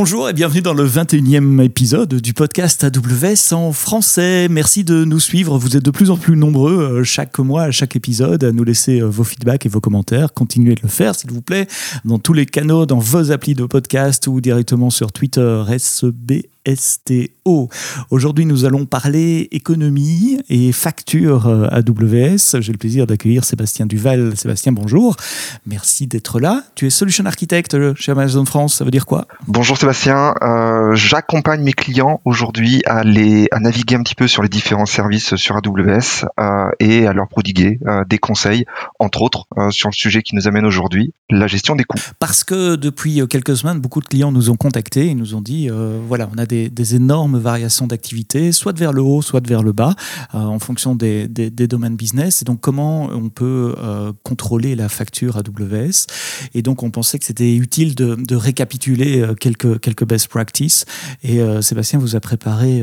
Bonjour et bienvenue dans le 21e épisode du podcast AWS en français. Merci de nous suivre. Vous êtes de plus en plus nombreux euh, chaque mois, à chaque épisode, à nous laisser euh, vos feedbacks et vos commentaires. Continuez de le faire, s'il vous plaît, dans tous les canaux, dans vos applis de podcast ou directement sur Twitter, SB STO. Aujourd'hui, nous allons parler économie et facture euh, AWS. J'ai le plaisir d'accueillir Sébastien Duval. Sébastien, bonjour. Merci d'être là. Tu es solution architect chez Amazon France. Ça veut dire quoi? Bonjour Sébastien. Euh, j'accompagne mes clients aujourd'hui à, les, à naviguer un petit peu sur les différents services sur AWS euh, et à leur prodiguer des conseils, entre autres, sur le sujet qui nous amène aujourd'hui, la gestion des coûts. Parce que depuis quelques semaines, beaucoup de clients nous ont contactés et nous ont dit, voilà, on a des des, énormes variations d'activité, soit de vers le haut, soit de vers le bas, euh, en fonction des, domaines business. Et donc, comment on peut euh, contrôler la facture AWS Et donc, on pensait que c'était utile de, récapituler euh, quelques, quelques best practices. Et Sébastien vous a préparé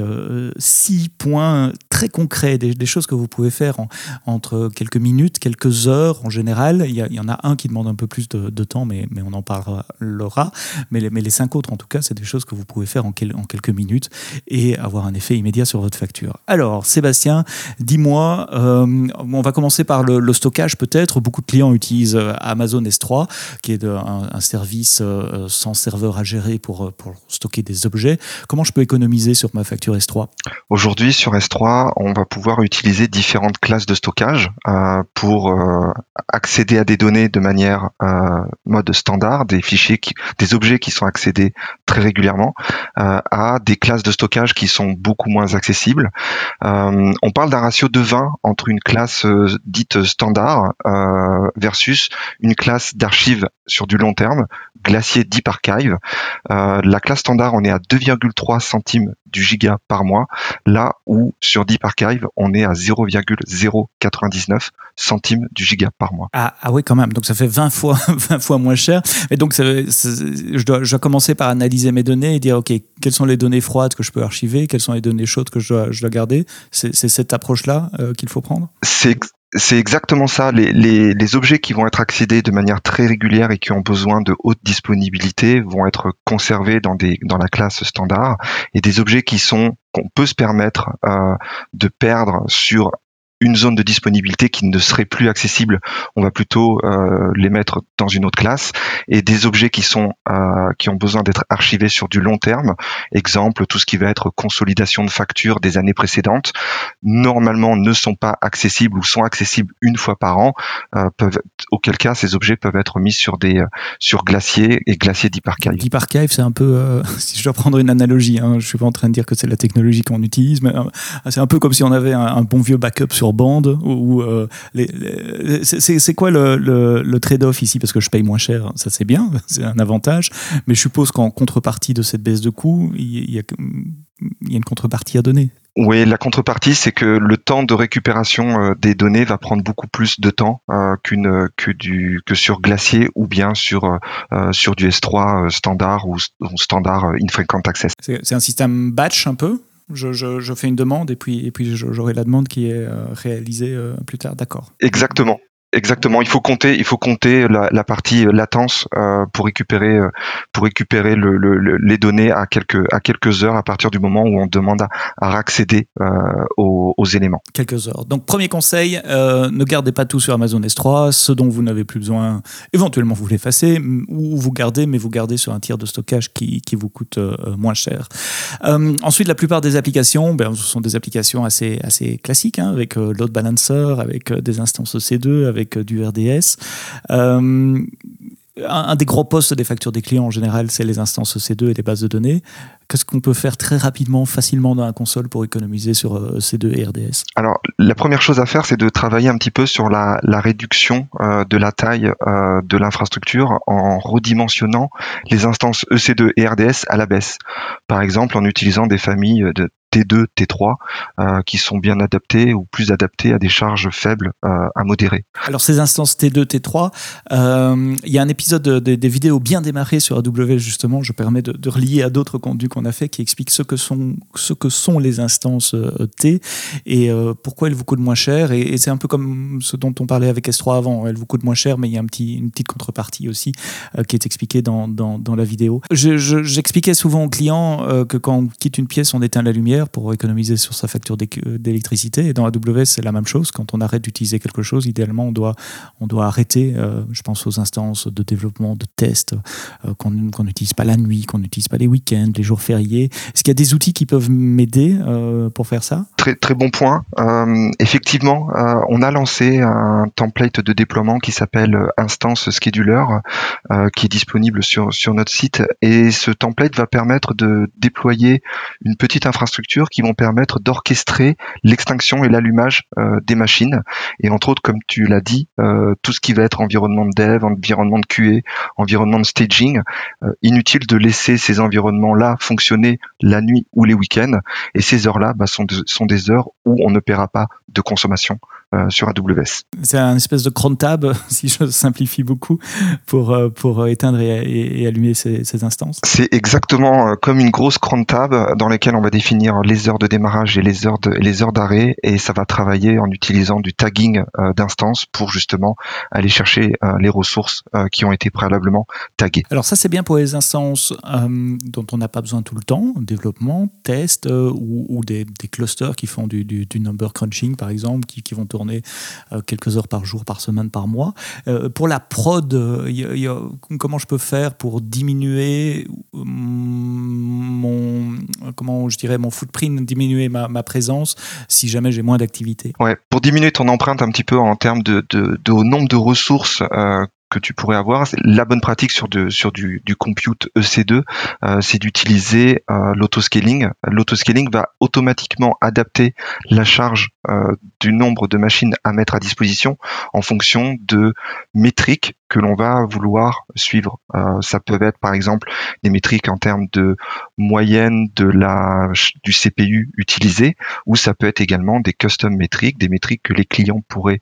six points très concrets, des, choses que vous pouvez faire entre quelques minutes, quelques heures en général. Il y, en a un qui demande un peu plus de, temps, mais, mais on en parlera. Mais les, mais les cinq autres, en tout cas, c'est des choses que vous pouvez faire en, en quelques minutes et avoir un effet immédiat sur votre facture. Alors, Sébastien, dis-moi, euh, on va commencer par le, stockage peut-être. Beaucoup de clients utilisent euh, Amazon S3, qui est un, service euh, sans serveur à gérer pour, pour stocker des objets. Comment je peux économiser sur ma facture S3 Aujourd'hui, sur S3, on va pouvoir utiliser différentes classes de stockage pour accéder à des données de manière mode standard, des fichiers, des objets qui sont accédés très régulièrement, à des classes de stockage qui sont beaucoup moins accessibles. Euh, on parle d'un ratio de 20 entre une classe euh, dite standard euh, versus une classe d'archives sur du long terme, Glacier Deep Archive. la classe standard, on est à 2,3 centimes du giga par mois, là où sur Deep Archive, on est à 0,099 centimes du giga par mois. Ah, ah oui, quand même. Donc ça fait 20 fois, 20 fois moins cher. Et donc je, dois, commencer par analyser mes données et dire, OK, quelles sont les données froides que je peux archiver, quelles sont les données chaudes que je dois, garder. C'est cette approche-là euh, qu'il faut prendre? C'est exactement ça. Les, les, les, objets qui vont être accédés de manière très régulière et qui ont besoin de haute disponibilité vont être conservés dans la classe standard. Et des objets qui sont qu'on peut se permettre euh, de perdre sur une zone de disponibilité qui ne serait plus accessible, on va plutôt euh, les mettre dans une autre classe. Et des objets qui sont euh, qui ont besoin d'être archivés sur du long terme, exemple tout ce qui va être consolidation de factures des années précédentes, normalement ne sont pas accessibles ou sont accessibles une fois par an. Euh, peuvent, auquel cas ces objets peuvent être mis sur des sur glacier et glacier Deep Archive. Deep Archive, c'est un peu si je dois prendre une analogie, hein, je suis pas en train de dire que c'est la technologie qu'on utilise, mais c'est un peu comme si on avait un, un bon vieux backup sur bande ou euh, c'est quoi le, le, trade-off ici? Parce que je paye moins cher ça c'est bien c'est un avantage mais je suppose qu'en contrepartie de cette baisse de coût il y, a, il y a une contrepartie à donner. Oui, la contrepartie, c'est que le temps de récupération euh, des données va prendre beaucoup plus de temps euh, qu'une que du que sur Glacier ou bien sur sur du S3 standard ou, standard infrequent access. C'est un système batch un peu? Je, fais une demande et puis, et puis j'aurai la demande qui est euh, réalisée euh, plus tard. D'accord. Exactement. Exactement, il faut compter, il faut compter la, partie latence euh, pour récupérer pour récupérer les données à quelques à quelques heures à partir du moment où on demande à, à accéder aux, éléments. Quelques heures. Donc premier conseil, ne gardez pas tout sur Amazon S3. Ce dont vous n'avez plus besoin, éventuellement vous l'effacez ou vous gardez, mais vous gardez sur un tiers de stockage qui, qui vous coûte moins cher. ensuite, la plupart des applications, ben, ce sont des applications assez assez classiques hein, avec load balancer, avec des instances EC2, avec du RDS. Euh, un, des gros postes des factures des clients en général, c'est les instances C2 et les bases de données. Qu'est-ce qu'on peut faire très rapidement, facilement dans la console pour économiser sur euh, C2 et RDS Alors, la première chose à faire, c'est de travailler un petit peu sur la, réduction euh, de la taille de l'infrastructure en redimensionnant les instances EC2 et RDS à la baisse. Par exemple, en utilisant des familles de T2, T3 qui sont bien adaptées ou plus adaptées à des charges faibles à modérer. Alors ces instances T2, T3, il y a un épisode des vidéos bien démarrées sur AWS justement, je permets de, de relier à d'autres contenus qu'on a fait qui expliquent ce que sont, ce que sont les instances T et pourquoi elles vous coûtent moins cher. Et, c'est un peu comme ce dont on parlait avec S3 avant, elles vous coûtent moins cher, mais il y a un petit, une petite contrepartie aussi qui est expliquée dans, dans la vidéo. J'expliquais souvent aux clients que quand on quitte une pièce, on éteint la lumière pour économiser sur sa facture d'électricité. Et dans AWS, c'est la même chose. Quand on arrête d'utiliser quelque chose, idéalement, on doit, on doit arrêter. Euh, je pense aux instances de développement, de test, euh, qu'on n'utilise pas la nuit, qu'on n'utilise pas les week-ends, les jours fériés. Est-ce qu'il y a des outils qui peuvent m'aider euh, pour faire ça? Très, très bon point. effectivement, on a lancé un template de déploiement qui s'appelle Instance Scheduler, qui est disponible sur, sur notre site. Et ce template va permettre de déployer une petite infrastructure qui vont permettre d'orchestrer l'extinction et l'allumage euh, des machines. Et entre autres, comme tu l'as dit, euh, tout ce qui va être environnement de dev, environnement de QA, environnement de staging, euh, inutile de laisser ces environnements-là fonctionner la nuit ou les week-ends. Et ces heures-là bah, sont, sont des heures où on ne paiera pas de consommation sur AWS. C'est un espèce de cron tab, si je simplifie beaucoup, pour, pour éteindre et, allumer ces, ces instances. C'est exactement comme une grosse cron tab dans laquelle on va définir les heures de démarrage et les heures les heures d'arrêt et ça va travailler en utilisant du tagging d'instances pour justement aller chercher les ressources qui ont été préalablement taguées. Alors ça c'est bien pour les instances dont on n'a pas besoin tout le temps, développement, test ou, des, clusters qui font du, number crunching par exemple, qui, vont tourner euh, quelques heures par jour, par semaine, par mois. Euh, pour la prod, comment je peux faire pour diminuer mon, comment je dirais, mon footprint, diminuer ma, présence si jamais j'ai moins d'activité. Ouais, pour diminuer ton empreinte un petit peu en termes de, de, de nombre de ressources euh, que tu pourrais avoir. La bonne pratique sur, sur du, du compute EC2, euh, c'est d'utiliser euh, l'autoscaling. L'autoscaling va automatiquement adapter la charge euh, du nombre de machines à mettre à disposition en fonction de métriques que l'on va vouloir suivre. Euh, ça peut être par exemple des métriques en termes de moyenne de la du CPU utilisé, ou ça peut être également des custom métriques, des métriques que les clients pourraient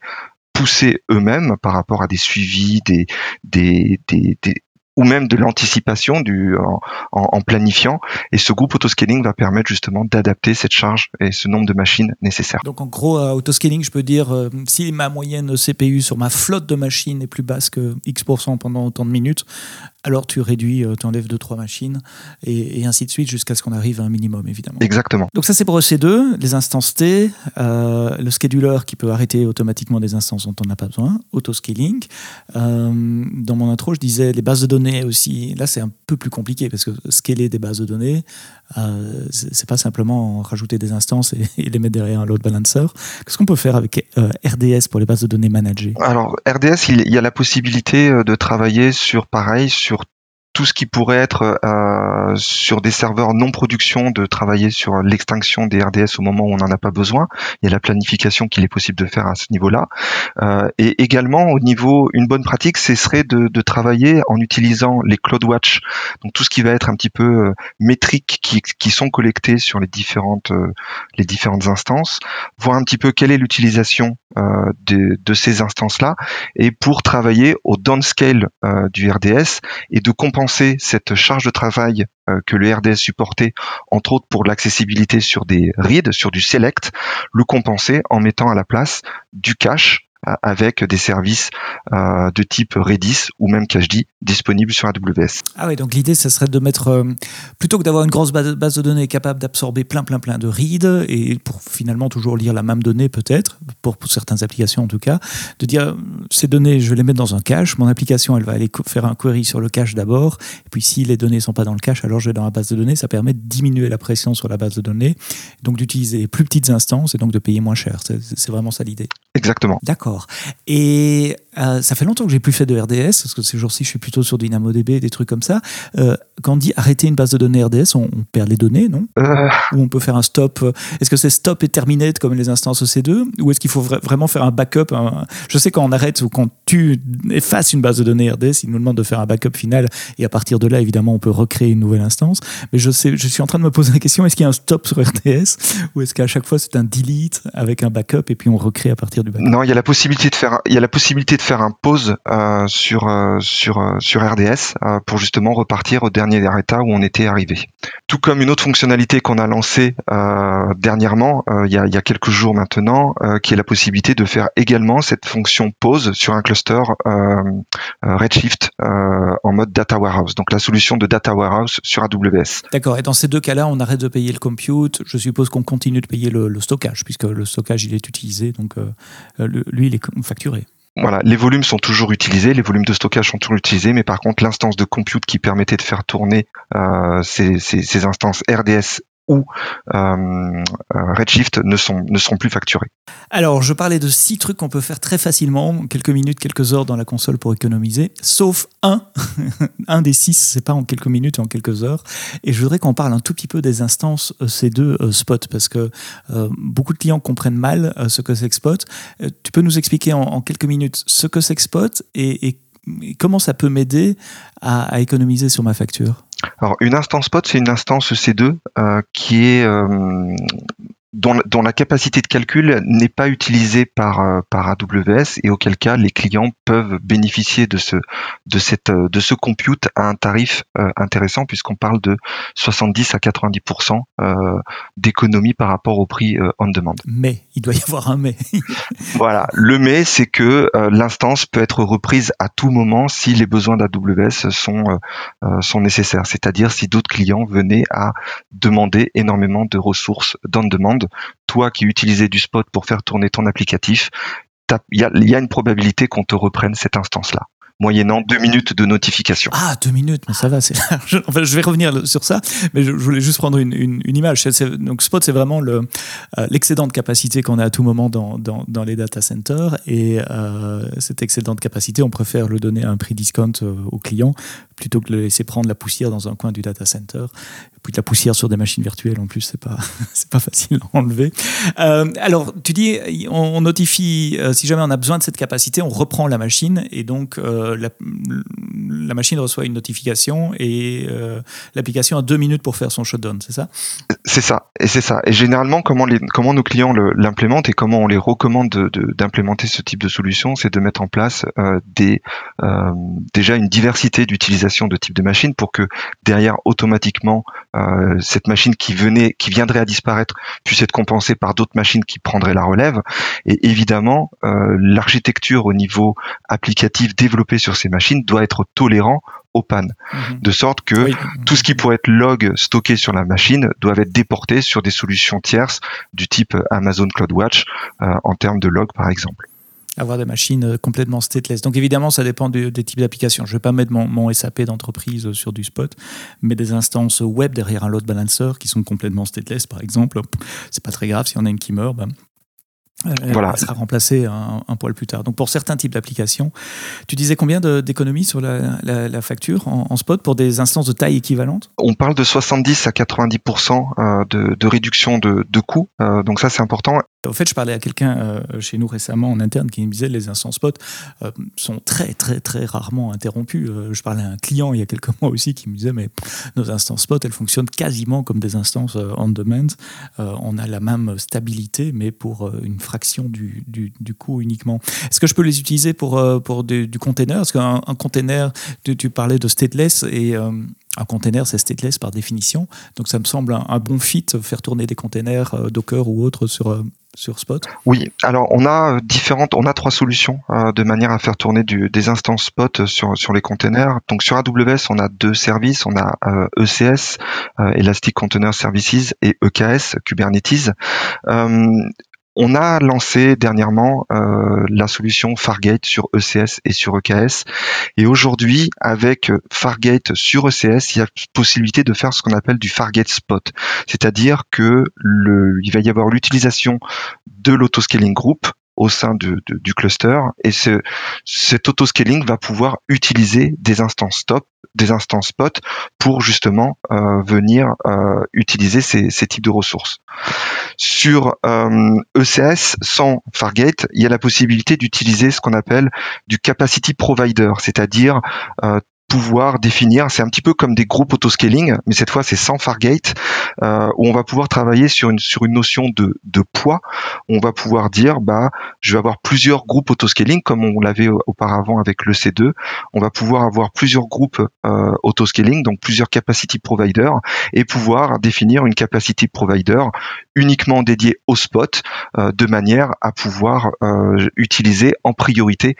pousser eux-mêmes par rapport à des suivis, des, des, des, des ou même de l'anticipation du en, en, planifiant. Et ce groupe autoscaling va permettre justement d'adapter cette charge et ce nombre de machines nécessaires. Donc en gros, euh, autoscaling, je peux dire euh, si ma moyenne CPU sur ma flotte de machines est plus basse que X% pendant autant de minutes, alors tu réduis, euh, tu enlèves 2-3 machines et, et, ainsi de suite jusqu'à ce qu'on arrive à un minimum évidemment. Exactement. Donc ça c'est pour EC2, les instances T, euh, le scheduler qui peut arrêter automatiquement des instances dont on n'a pas besoin, autoscaling. Dans mon intro, je disais les bases de données aussi. Là, c'est un peu plus compliqué parce que scaler des bases de données, euh, c'est pas simplement rajouter des instances et, les mettre derrière un load balancer. Qu'est-ce qu'on peut faire avec euh, RDS pour les bases de données managées? Alors, RDS, il, y a la possibilité euh, de travailler sur, pareil, sur tout ce qui pourrait être euh, sur des serveurs non production, de travailler sur l'extinction des RDS au moment où on n'en a pas besoin. Il y a la planification qu'il est possible de faire à ce niveau-là. Euh, et également au niveau, une bonne pratique, ce serait de, de, travailler en utilisant les CloudWatch, donc tout ce qui va être un petit peu euh, métriques qui, qui sont collectées sur les différentes euh, les différentes instances, voir un petit peu quelle est l'utilisation euh, de, de, ces instances-là, et pour travailler au downscale du RDS et de compenser cette charge de travail euh, que le RDS supportait, entre autres pour l'accessibilité sur des reads, sur du select, le compenser en mettant à la place du cache avec des services euh, de type Redis ou même CacheD disponibles sur AWS. Ah oui, donc l'idée, ce serait de mettre, euh, plutôt que d'avoir une grosse base de données capable d'absorber plein, plein, plein de reads, et pour finalement toujours lire la même donnée peut-être, pour, certaines applications en tout cas, de dire, ces données, je vais les mettre dans un cache, mon application, elle va aller faire un query sur le cache d'abord, et puis si les données ne sont pas dans le cache, alors je vais dans la base de données, ça permet de diminuer la pression sur la base de données, donc d'utiliser plus petites instances et donc de payer moins cher. C'est vraiment ça l'idée. Exactement. D'accord. Et euh, ça fait longtemps que j'ai plus fait de RDS, parce que ces jours-ci, je suis plutôt sur DynamoDB, des trucs comme ça. Euh, quand on dit arrêter une base de données RDS, on, perd les données, non euh. Ou on peut faire un stop. Est-ce que c'est stop et terminate comme les instances EC2 Ou est-ce qu'il faut vraiment faire un backup Je sais quand on arrête ou quand tu effaces une base de données RDS, il nous demande de faire un backup final, et à partir de là, évidemment, on peut recréer une nouvelle instance. Mais je, sais, je suis en train de me poser la question est-ce qu'il y a un stop sur RDS Ou est-ce qu'à chaque fois, c'est un delete avec un backup et puis on recrée à partir du backup? Non, il y a la possibilité de faire, il y a la possibilité de faire un pause euh, sur euh, sur euh, sur RDS pour justement repartir au dernier état où on était arrivé. Tout comme une autre fonctionnalité qu'on a lancée dernièrement, il y, a, il y a quelques jours maintenant, qui est la possibilité de faire également cette fonction pause sur un cluster Redshift en mode data warehouse. Donc la solution de data warehouse sur AWS. D'accord. Et dans ces deux cas-là, on arrête de payer le compute. Je suppose qu'on continue de payer le, stockage puisque le stockage il est utilisé. Donc lui, il est facturé. Voilà, les volumes sont toujours utilisés, les volumes de stockage sont toujours utilisés, mais par contre l'instance de compute qui permettait de faire tourner euh, ces, ces, instances RDS ou euh, euh, Redshift ne sont, plus facturés. Alors, je parlais de six trucs qu'on peut faire très facilement, quelques minutes, quelques heures dans la console pour économiser, sauf un. un des six, c'est pas en quelques minutes en quelques heures. Et je voudrais qu'on parle un tout petit peu des instances ces deux spots, parce que beaucoup de clients comprennent mal ce que c'est que Spot. tu peux nous expliquer en, quelques minutes ce que c'est Spot et, comment ça peut m'aider à économiser sur ma facture? Alors une instance pod, c'est une instance EC2 euh, qui est euh, dont, la capacité de calcul n'est pas utilisée par, euh, par AWS et auquel cas les clients peuvent bénéficier de ce, de cette, euh, de ce compute à un tarif euh, intéressant puisqu'on parle de 70 à 90% d'économie par rapport au prix on demand. Mais, il doit y avoir un mais. voilà, le mais c'est que l'instance peut être reprise à tout moment si les besoins d'AWS sont, sont nécessaires, c'est-à-dire si d'autres clients venaient à demander énormément de ressources on toi qui utilisais du spot pour faire tourner ton applicatif, il y a, une probabilité qu'on te reprenne cette instance-là moyennant deux minutes de notification. Ah, deux minutes, mais ça va. Enfin, je vais revenir sur ça, mais je, voulais juste prendre une, image. donc, Spot, c'est vraiment euh, l'excédent de capacité qu'on a à tout moment dans, les data centers. Et euh, cet excédent de capacité, on préfère le donner à un prix discount euh, au client plutôt que de laisser prendre la poussière dans un coin du data center. Puis de la poussière sur des machines virtuelles en plus, c'est pas pas facile à enlever. Euh, alors tu dis, on, notifie si jamais on a besoin de cette capacité, on reprend la machine et donc la, machine reçoit une notification et l'application a deux minutes pour faire son shutdown, c'est ça? C'est ça et c'est ça. Et généralement comment nos clients l'implémentent et comment on les recommande d'implémenter ce type de solution, c'est de mettre en place des déjà une diversité d'utilisation de types de machines pour que derrière automatiquement euh, cette machine qui venait, qui viendrait à disparaître, puisse être compensée par d'autres machines qui prendraient la relève. Et évidemment, euh, l'architecture au niveau applicatif développée sur ces machines doit être tolérant aux pannes, mhm. de sorte que tout ce qui pourrait être log stocké sur la machine doit être déporté sur des solutions tierces du type Amazon CloudWatch euh, en termes de log par exemple avoir des machines euh, complètement stateless. Donc évidemment, ça dépend des types d'applications. Je ne vais pas mettre mon, SAP d'entreprise sur du spot, mais des instances web derrière un load balancer qui sont complètement stateless, par exemple, c'est pas très grave si on a une qui meurt. Ben, voilà. sera remplacée un, poil plus tard. Donc pour certains types d'applications, tu disais combien d'économies sur la, facture en, spot pour des instances de taille équivalente? On parle de 70 à 90% euh, de, de réduction de, de coûts. Euh, donc ça c'est important. Au fait, je parlais à quelqu'un euh, chez nous récemment en interne qui me disait les instances spot euh, sont très très très rarement interrompues. Euh, je parlais à un client il y a quelques mois aussi qui me disait mais nos instances spot elles fonctionnent quasiment comme des instances on demand. on a la même stabilité mais pour une fraction du, du, coût uniquement. Est-ce que je peux les utiliser pour, pour du, du container? Parce qu'un un container, tu, parlais de stateless et un container, c'est stateless par définition. Donc ça me semble un, bon fit, faire tourner des containers Docker ou autres sur, Spot Oui, alors on a euh, différentes, on a trois solutions euh, de manière à faire tourner des instances Spot sur, sur les containers. Donc sur AWS, on a deux services, on a ECS, euh, e Elastic Container Services, et EKS, Kubernetes. On a lancé dernièrement euh, la solution Fargate sur ECS et sur EKS. Et aujourd'hui, avec Fargate sur ECS, il y a possibilité de faire ce qu'on appelle du Fargate Spot. C'est-à-dire que il va y avoir l'utilisation de l'autoscaling group au sein du cluster et ce, cet auto-scaling va pouvoir utiliser des instances stop, des instances spot pour justement euh, venir euh, utiliser ces, ces, types de ressources. Sur euh, ECS sans Fargate, il y a la possibilité d'utiliser ce qu'on appelle du capacity provider, c'est-à-dire euh, pouvoir définir, c'est un petit peu comme des groupes autoscaling, mais cette fois c'est sans Fargate, euh, où on va pouvoir travailler sur une sur une notion de, de poids. On va pouvoir dire bah je vais avoir plusieurs groupes autoscaling comme on l'avait auparavant avec le C2. On va pouvoir avoir plusieurs groupes euh, autoscaling, donc plusieurs capacity providers, et pouvoir définir une capacity provider uniquement dédiée au spot, euh, de manière à pouvoir euh, utiliser en priorité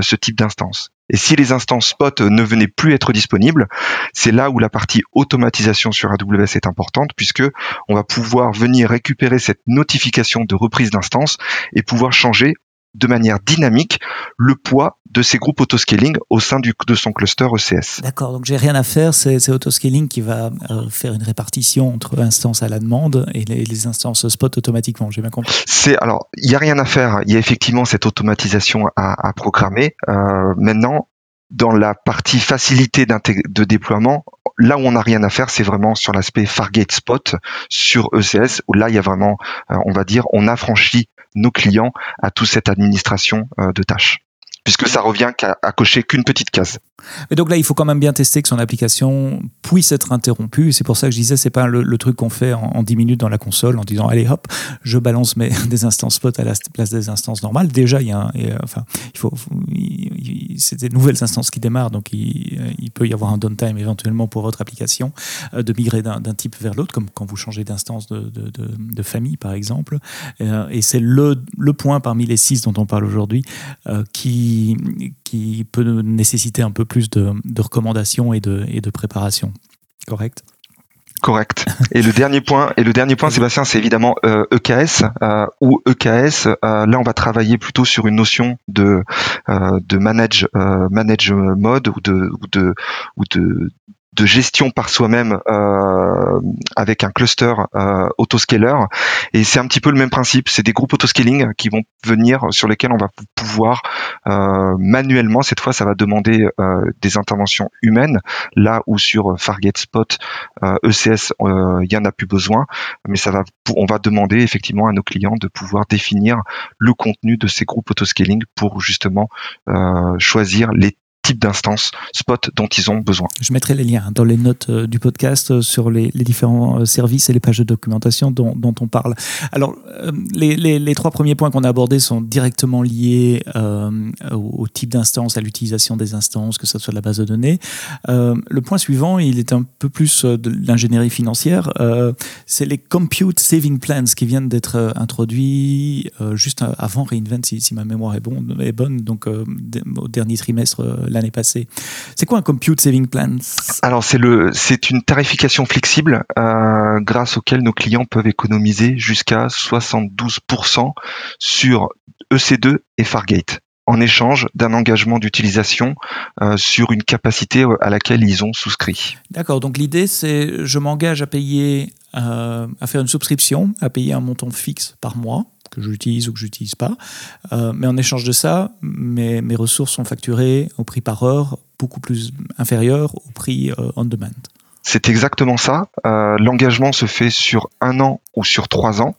ce type d'instance. Et si les instances spot ne venaient plus être disponibles, c'est là où la partie automatisation sur AWS est importante puisque on va pouvoir venir récupérer cette notification de reprise d'instance et pouvoir changer de manière dynamique le poids de ces groupes autoscaling au sein du, de son cluster ECS. D'accord, donc j'ai rien à faire, c'est autoscaling qui va euh, faire une répartition entre instances à la demande et les, instances spot automatiquement, j'ai bien compris. C'est alors, il n'y a rien à faire, il y a effectivement cette automatisation à, à programmer. Euh, maintenant, dans la partie facilité de déploiement, là où on n'a rien à faire, c'est vraiment sur l'aspect Fargate Spot sur ECS, où là, il y a vraiment, euh, on va dire, on affranchit nos clients à toute cette administration euh, de tâches puisque ça revient qu'à cocher qu'une petite case. Et donc là, il faut quand même bien tester que son application puisse être interrompue. C'est pour ça que je disais, c'est pas le, truc qu'on fait en, 10 minutes dans la console en disant allez hop, je balance mes des instances spot à la place des instances normales. Déjà, il y a, enfin, il faut, c'est des nouvelles instances qui démarrent, donc il, peut y avoir un downtime éventuellement pour votre application euh, de migrer d'un type vers l'autre, comme quand vous changez d'instance de, famille, par exemple. Euh, et c'est le, le point parmi les six dont on parle aujourd'hui euh, qui qui, peut nécessiter un peu plus de, recommandations et de, et de préparation. Correct? Correct. Et le dernier point, et le dernier point, Sébastien, c'est évidemment EKS euh, e euh, ou EKS. Euh, là, on va travailler plutôt sur une notion de de manage manage mode ou de ou de ou de de gestion par soi-même euh, avec un cluster euh, autoscaler. Et c'est un petit peu le même principe. C'est des groupes autoscaling qui vont venir sur lesquels on va pouvoir euh, manuellement, cette fois, ça va demander euh, des interventions humaines. Là où sur Fargate Spot, ECS, euh, e il y en a plus besoin, mais ça va, on va demander effectivement à nos clients de pouvoir définir le contenu de ces groupes autoscaling pour justement choisir les type d'instance spot dont ils ont besoin. Je mettrai les liens dans les notes euh, du podcast euh, sur les, différents euh, services et les pages de documentation dont, on parle. Alors, les, trois premiers points qu'on a abordés sont directement liés au, type d'instance, à l'utilisation des instances, que ce soit de la base de données. le point suivant, il est un peu plus de l'ingénierie financière. C'est les Compute Saving Plans qui viennent d'être introduits juste avant Reinvent, si, ma mémoire est, est bonne, donc au dernier trimestre l'année passée. C'est quoi un Compute Saving Plan? Alors c'est le, c'est une tarification flexible euh, grâce auquel nos clients peuvent économiser jusqu'à 72% sur EC2 et Fargate en échange d'un engagement d'utilisation euh, sur une capacité à laquelle ils ont souscrit. D'accord, donc l'idée c'est je m'engage à payer, euh, à faire une souscription, à payer un montant fixe par mois que j'utilise ou que j'utilise pas. Euh, mais en échange de ça, mes, mes, ressources sont facturées au prix par heure beaucoup plus inférieur au prix euh, on demand. C'est exactement ça. Euh, l'engagement se fait sur un an ou sur trois ans.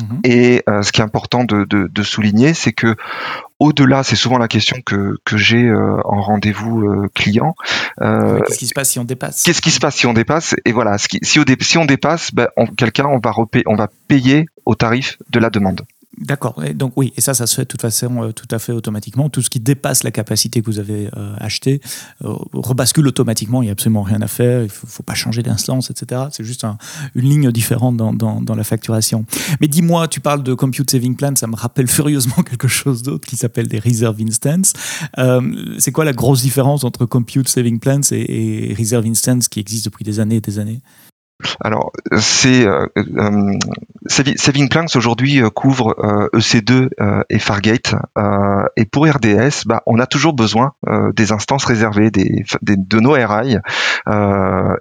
Mhm. Et ce qui est important de, de, de souligner, c'est que au-delà, c'est souvent la question que, que j'ai en rendez-vous client. qu'est-ce qui se passe si on dépasse? Qu'est-ce qui se passe si on dépasse? Et voilà, si, si on dépasse, ben, quelqu'un on va on va payer au tarif de la demande. D'accord. Donc oui, et ça, ça se fait de toute façon euh, tout à fait automatiquement. Tout ce qui dépasse la capacité que vous avez euh, acheté euh, rebascule automatiquement. Il n'y a absolument rien à faire. Il ne faut, pas changer d'instance, etc. C'est juste une ligne différente dans, la facturation. Mais dis-moi, tu parles de Compute Saving Plan, ça me rappelle furieusement quelque chose d'autre qui s'appelle des Reserve Instance. c'est quoi la grosse différence entre Compute Saving Plans et, et Reserve Instance qui existe depuis des années et des années? Alors, c'est euh, euh, Saving Plans aujourd'hui euh, couvre EC2 e et Fargate. et pour RDS, bah, on a toujours besoin des instances réservées, des, de nos RI.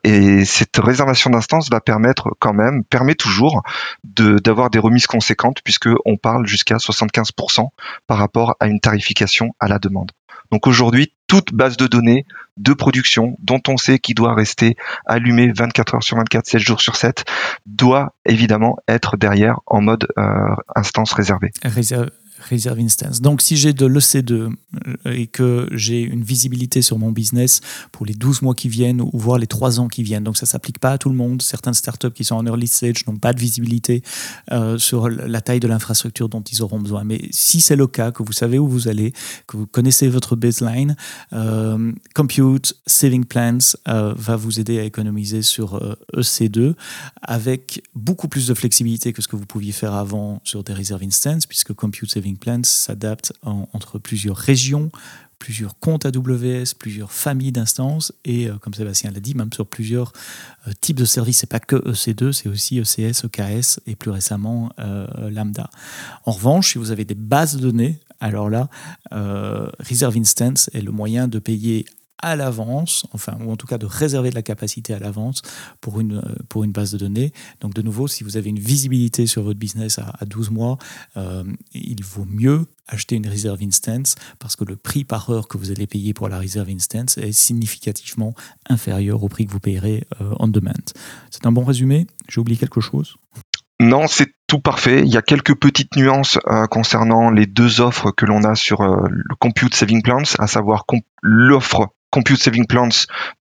et cette réservation d'instances va permettre quand même, permet toujours d'avoir des remises conséquentes puisque on parle jusqu'à 75% par rapport à une tarification à la demande. Donc aujourd'hui, toute base de données de production dont on sait qu'il doit rester allumé 24 heures sur 24, 7 jours sur 7, doit évidemment être derrière en mode euh, instance réservée. Reserve Instance. Donc, si j'ai de l'EC2 euh, et que j'ai une visibilité sur mon business pour les 12 mois qui viennent ou voire les 3 ans qui viennent, donc ça ne s'applique pas à tout le monde. Certaines startups qui sont en early stage n'ont pas de visibilité euh, sur la taille de l'infrastructure dont ils auront besoin. Mais si c'est le cas, que vous savez où vous allez, que vous connaissez votre baseline, euh, Compute Saving Plans va vous aider à économiser sur EC2 e avec beaucoup plus de flexibilité que ce que vous pouviez faire avant sur des Reserve Instance, puisque Compute Saving Plans s'adapte entre plusieurs régions, plusieurs comptes AWS, plusieurs familles d'instances et, euh, comme Sébastien l'a dit, même sur plusieurs euh, types de services. C'est pas que EC2, c'est aussi ECS, EKS et plus récemment euh, Lambda. En revanche, si vous avez des bases de données, alors là, Reserve Instance est le moyen de payer à l'avance, enfin, ou en tout cas de réserver de la capacité à l'avance pour une, euh, pour une base de données. Donc, de nouveau, si vous avez une visibilité sur votre business à, 12 mois, euh, il vaut mieux acheter une Reserve Instance parce que le prix par heure que vous allez payer pour la Reserve Instance est significativement inférieur au prix que vous payerez euh, on demand. C'est un bon résumé? J'ai oublié quelque chose? Non, c'est tout parfait. Il y a quelques petites nuances concernant les deux offres que l'on a sur le Compute Saving Plans, à savoir l'offre Compute Saving Plans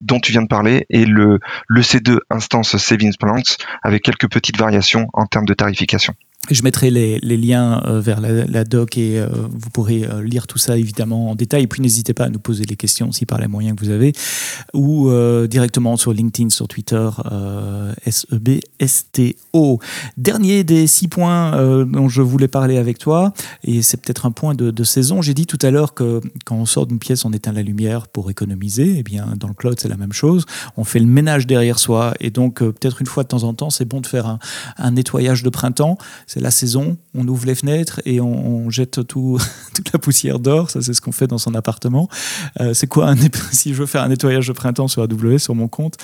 dont tu viens de parler et le, le C2 Instance Savings Plans avec quelques petites variations en termes de tarification. Je mettrai les, liens euh, vers la, doc et euh, vous pourrez euh, lire tout ça évidemment en détail. Et puis n'hésitez pas à nous poser les questions aussi par les moyens que vous avez ou directement sur LinkedIn, sur Twitter, SEBSTO. Dernier des six points dont je voulais parler avec toi, et c'est peut-être un point de, saison. J'ai dit tout à l'heure que quand on sort d'une pièce, on éteint la lumière pour économiser. Eh bien, dans le cloud, c'est la même chose. On fait le ménage derrière soi et donc peut-être une fois de temps en temps, c'est bon de faire un nettoyage de printemps c'est la saison, on ouvre les fenêtres et on, jette tout, toute la poussière d'or. Ça, c'est ce qu'on fait dans son appartement. Euh, c'est quoi si je veux faire un nettoyage de printemps sur AWS sur mon compte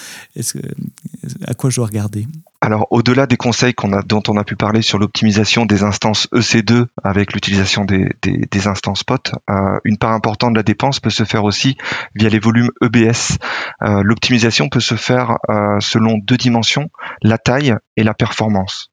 À quoi je dois regarder? Alors, au-delà des conseils dont on a pu parler sur l'optimisation des instances EC2 avec l'utilisation des, instances POT, euh, une part importante de la dépense peut se faire aussi via les volumes EBS. Euh, l'optimisation peut se faire selon deux dimensions, la taille et la performance.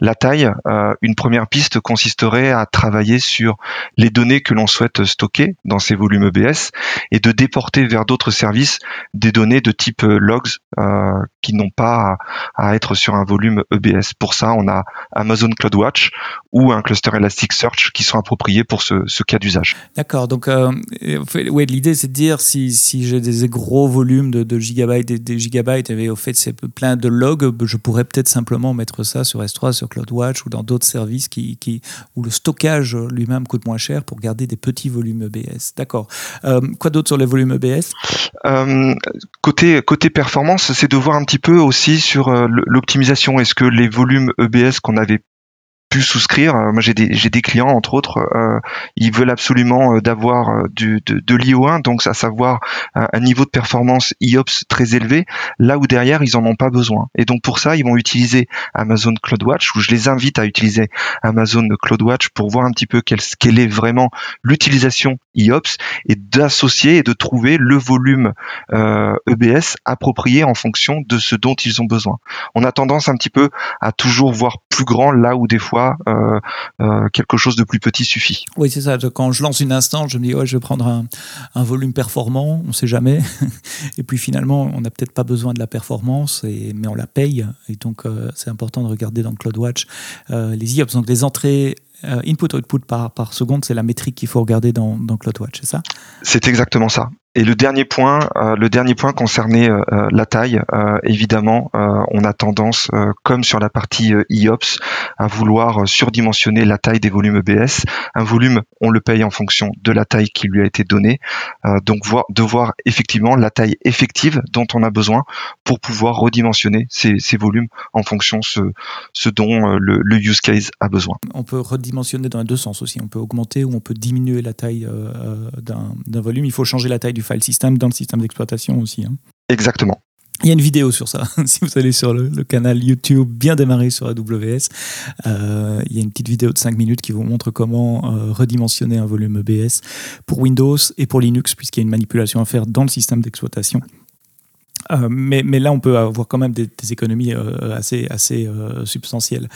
La taille, euh, une première piste consisterait à travailler sur les données que l'on souhaite stocker dans ces volumes EBS et de déporter vers d'autres services des données de type euh, logs euh, qui n'ont pas à, être sur un volume EBS. Pour ça, on a Amazon CloudWatch ou un cluster Elasticsearch qui sont appropriés pour ce, cas d'usage. D'accord. Donc, ouais, l'idée, c'est de dire si, j'ai des gros volumes de, gigabytes et des gigabytes et au fait c'est plein de logs, je pourrais peut-être simplement mettre ça sur S3, sur CloudWatch ou dans d'autres services qui, qui, où le stockage lui-même coûte moins cher pour garder des petits volumes EBS. D'accord. Euh, quoi d'autre sur les volumes EBS euh, côté, côté performance, c'est de voir un petit peu aussi sur euh, l'optimisation. Est-ce que les volumes EBS qu'on avait pu souscrire. Euh, moi, j'ai des, j'ai des clients, entre autres, euh, ils veulent absolument euh, d'avoir du, de, de l'IO1, donc à savoir un, niveau de performance IOPS très élevé, là où derrière, ils en ont pas besoin. Et donc, pour ça, ils vont utiliser Amazon CloudWatch, où je les invite à utiliser Amazon CloudWatch pour voir un petit peu quelle, quelle est vraiment l'utilisation IOPS et d'associer et de trouver le volume euh, EBS approprié en fonction de ce dont ils ont besoin. On a tendance un petit peu à toujours voir plus grand là où des fois euh, euh, quelque chose de plus petit suffit. Oui, c'est ça. Quand je lance une instance, je me dis, ouais, je vais prendre un, volume performant, on ne sait jamais. et puis finalement, on n'a peut-être pas besoin de la performance, et, mais on la paye. Et donc, euh, c'est important de regarder dans CloudWatch les IOPS, donc les entrées input output par, par seconde, c'est la métrique qu'il faut regarder dans, dans CloudWatch, c'est ça? C'est exactement ça. Et le dernier point, euh, le dernier point concernait euh, euh, la taille. évidemment, on a tendance, comme sur la partie IOPS, à vouloir surdimensionner la taille des volumes EBS. Un volume, on le paye en fonction de la taille qui lui a été donnée. donc, voir, de voir effectivement la taille effective dont on a besoin pour pouvoir redimensionner ces, ces volumes en fonction ce, ce dont le, le, use case a besoin. On peut redimensionner dans les deux sens aussi. On peut augmenter ou on peut diminuer la taille d'un volume. Il faut changer la taille du file system dans le système d'exploitation aussi. Hein. Exactement. Il y a une vidéo sur ça. si vous allez sur le, canal YouTube bien démarré sur AWS, euh, il y a une petite vidéo de 5 minutes qui vous montre comment euh, redimensionner un volume EBS pour Windows et pour Linux, puisqu'il y a une manipulation à faire dans le système d'exploitation. Euh, mais, là, on peut avoir quand même des, économies euh, assez, assez euh, substantielles,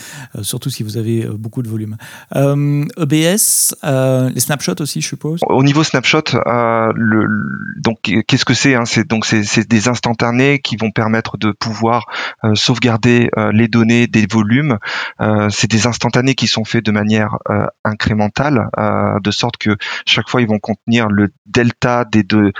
surtout si vous avez beaucoup de volume. EBS, e les snapshots aussi, je suppose? Au niveau snapshot, qu'est-ce que c'est hein? C'est c'est des instantanés qui vont permettre de pouvoir sauvegarder les données des volumes. c'est des instantanés qui sont faits de manière incrémentale, de sorte que chaque fois ils vont contenir le delta des, de,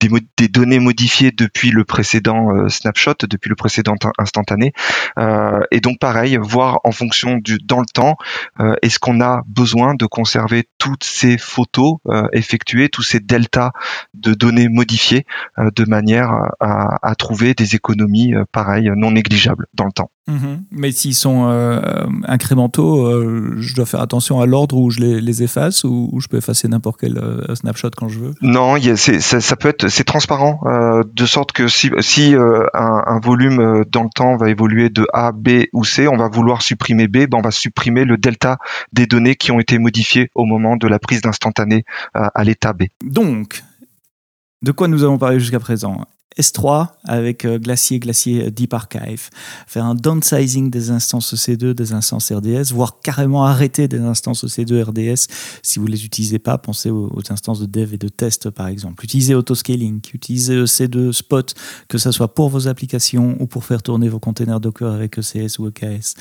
des, des données modifiées depuis le précédent précédent euh, snapshot, depuis le précédent instantané. Euh, et donc pareil, voir en fonction du dans le temps, euh, est-ce qu'on a besoin de conserver toutes ces photos effectuées, tous ces deltas de données modifiées, de manière à, à, trouver des économies pareil non négligeables dans le temps. Mhm. Mais s'ils sont euh, incrémentaux, euh, je dois faire attention à l'ordre où je les, efface ou, je peux effacer n'importe quel euh, snapshot quand je veux? Non, ça, peut être c'est transparent de sorte que si, si un, volume dans le temps va évoluer de A, B ou C, on va vouloir supprimer B, ben on va supprimer le delta des données qui ont été modifiées au moment de la prise d'instantané à l'état B. Donc, de quoi nous avons parlé jusqu'à présent? S3 avec euh, Glacier, Glacier Deep Archive, faire un downsizing des instances EC2, des instances RDS, voire carrément arrêter des instances EC2 RDS si vous ne les utilisez pas. Pensez aux, instances de dev et de test par exemple. Utilisez autoscaling, utilisez EC2 Spot, que ce soit pour vos applications ou pour faire tourner vos containers Docker avec ECS ou EKS.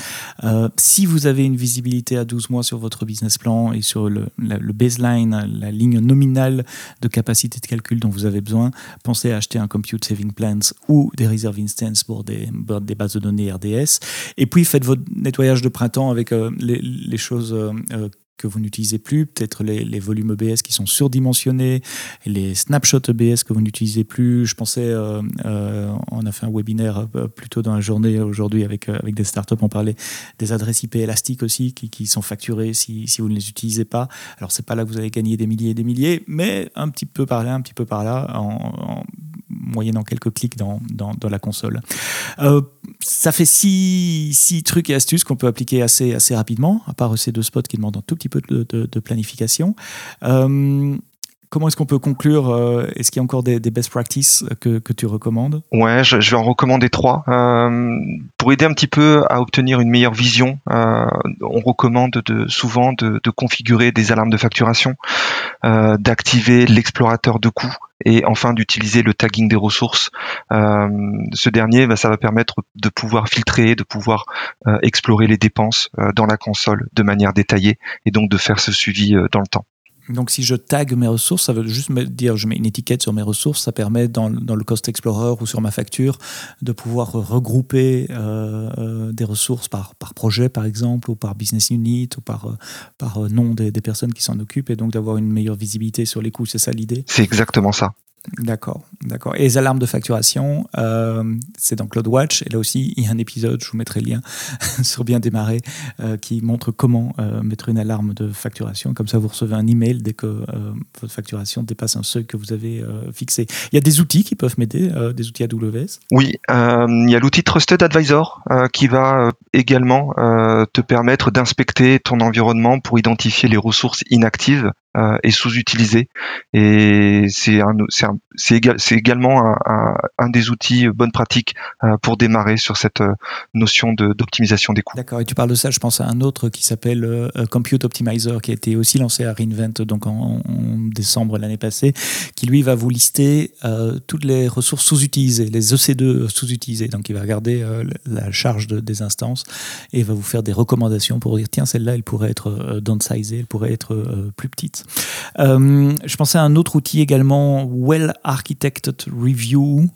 Euh, si vous avez une visibilité à 12 mois sur votre business plan et sur le, le baseline, la ligne nominale de capacité de calcul dont vous avez besoin, pensez à acheter un compute saving plans ou des reserve instances pour des, des bases de données RDS. Et puis faites votre nettoyage de printemps avec euh, les, choses euh, euh, que vous n'utilisez plus, peut-être les, volumes EBS qui sont surdimensionnés, les snapshots EBS que vous n'utilisez plus. Je pensais, on a fait un webinaire plus tôt dans la journée aujourd'hui avec, avec des startups, on parlait des adresses IP élastiques aussi qui, qui sont facturées si, si, vous ne les utilisez pas. Alors c'est pas là que vous allez gagner des milliers et des milliers, mais un petit peu par là, un petit peu par là, en moyennant quelques clics dans, dans, la console. Euh, ça fait six, six, trucs et astuces qu'on peut appliquer assez, assez rapidement, à part ces deux spots qui demandent un tout petit peu de, planification. Euh, comment est-ce qu'on peut conclure euh, Est-ce qu'il y a encore des, best practices que, tu recommandes? Ouais, je, vais en recommander trois. pour aider un petit peu à obtenir une meilleure vision, on recommande de, souvent de, configurer des alarmes de facturation, d'activer l'explorateur de coûts et enfin d'utiliser le tagging des ressources. Euh, ce dernier, bah, ça va permettre de pouvoir filtrer, de pouvoir euh, explorer les dépenses euh, dans la console de manière détaillée et donc de faire ce suivi dans le temps. Donc, si je tag mes ressources, ça veut juste me dire je mets une étiquette sur mes ressources. Ça permet dans, dans le Cost Explorer ou sur ma facture de pouvoir regrouper euh, euh, des ressources par, par projet, par exemple, ou par business unit, ou par, euh, par nom des, des personnes qui s'en occupent, et donc d'avoir une meilleure visibilité sur les coûts. C'est ça l'idée? C'est exactement ça. D'accord, d'accord. Et les alarmes de facturation, euh, c'est dans CloudWatch. Et là aussi, il y a un épisode, je vous mettrai le lien sur Bien démarrer, euh, qui montre comment euh, mettre une alarme de facturation. Comme ça, vous recevez un email dès que votre facturation dépasse un seuil que vous avez fixé. Il y a des outils qui peuvent m'aider, des outils AWS Oui, il y a l'outil Trusted Advisor qui va également te permettre d'inspecter ton environnement pour identifier les ressources inactives euh, est sous-utilisé et c'est un, c'est c'est également un, un, des outils bonne pratique euh, pour démarrer sur cette euh, notion d'optimisation des coûts. D'accord. Et tu parles de ça, je pense à un autre qui s'appelle Compute Optimizer qui a été aussi lancé à Reinvent donc en, décembre l'année passée, qui lui va vous lister toutes les ressources sous-utilisées, les EC2 sous-utilisées. Donc il va regarder la charge de, des instances et va vous faire des recommandations pour dire tiens celle-là elle pourrait être downsizée, elle pourrait être plus petite. Je pensais à un autre outil également, Well Architected Review.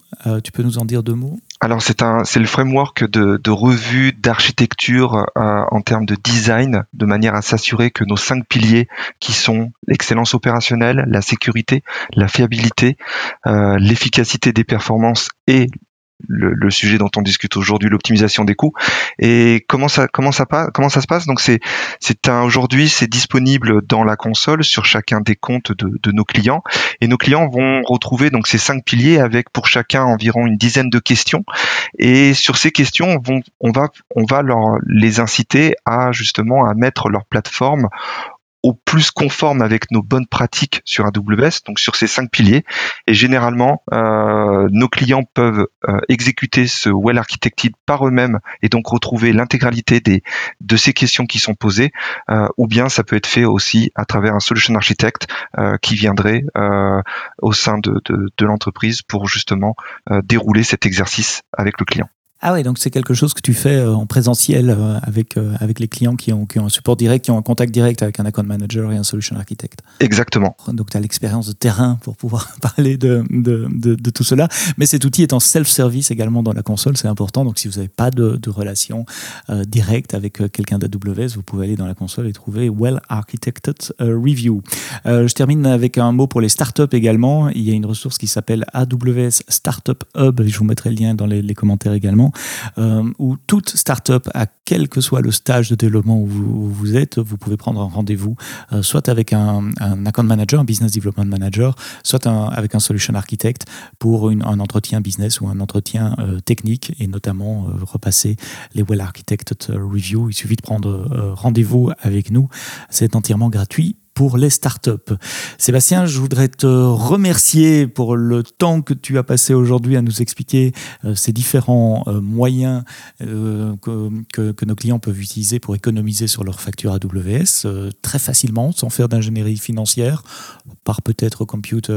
tu peux nous en dire deux mots? Alors c'est le framework de, revue d'architecture euh, en termes de design de manière à s'assurer que nos cinq piliers qui sont l'excellence opérationnelle, la sécurité, la fiabilité, euh, l'efficacité des performances et le, sujet dont on discute aujourd'hui, l'optimisation des coûts. Et comment ça comment ça comment ça se passe? Donc c'est c'est aujourd'hui c'est disponible dans la console sur chacun des comptes de, de, nos clients. Et nos clients vont retrouver donc ces cinq piliers avec pour chacun environ une dizaine de questions. Et sur ces questions vont on va on va leur les inciter à justement à mettre leur plateforme au plus conforme avec nos bonnes pratiques sur AWS, donc sur ces cinq piliers. Et généralement, euh, nos clients peuvent euh, exécuter ce well architected par eux-mêmes et donc retrouver l'intégralité des de ces questions qui sont posées, euh, ou bien ça peut être fait aussi à travers un solution architect qui viendrait au sein de, de, de l'entreprise pour justement dérouler cet exercice avec le client. Ah oui, donc c'est quelque chose que tu fais euh, en présentiel euh, avec, euh, avec les clients qui ont, qui ont un support direct, qui ont un contact direct avec un account manager et un solution architect. Exactement. Donc tu as l'expérience de terrain pour pouvoir parler de, de, de, tout cela. Mais cet outil est en self-service également dans la console, c'est important. Donc si vous n'avez pas de, de relation directe avec quelqu'un d'AWS, vous pouvez aller dans la console et trouver Well Architected Review. je termine avec un mot pour les startups également. Il y a une ressource qui s'appelle AWS Startup Hub. Je vous mettrai le lien dans les, les commentaires également euh, où toute startup, à quel que soit le stage de développement où vous, êtes, vous pouvez prendre un rendez-vous, euh, soit avec un, account manager, un business development manager, soit avec un solution architect pour un entretien business ou un entretien euh, technique et notamment repasser les well architected review. Il suffit de prendre rendez-vous avec nous. C'est entièrement gratuit pour les startups. Sébastien, je voudrais te remercier pour le temps que tu as passé aujourd'hui à nous expliquer euh, ces différents euh, moyens euh, que, nos clients peuvent utiliser pour économiser sur leur facture AWS très facilement, sans faire d'ingénierie financière, par peut-être compute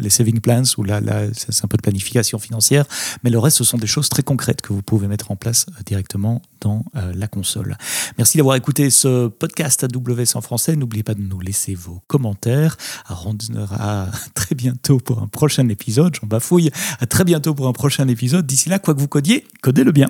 les saving plans, ou là, là c'est un peu de planification financière, mais le reste, ce sont des choses très concrètes que vous pouvez mettre en place directement dans la console. Merci d'avoir écouté ce podcast AWS en français. N'oubliez pas de nous laissez vos commentaires. À, très bientôt pour un prochain épisode. J'en bafouille. À très bientôt pour un prochain épisode. D'ici là, quoi que vous codiez, codez-le bien.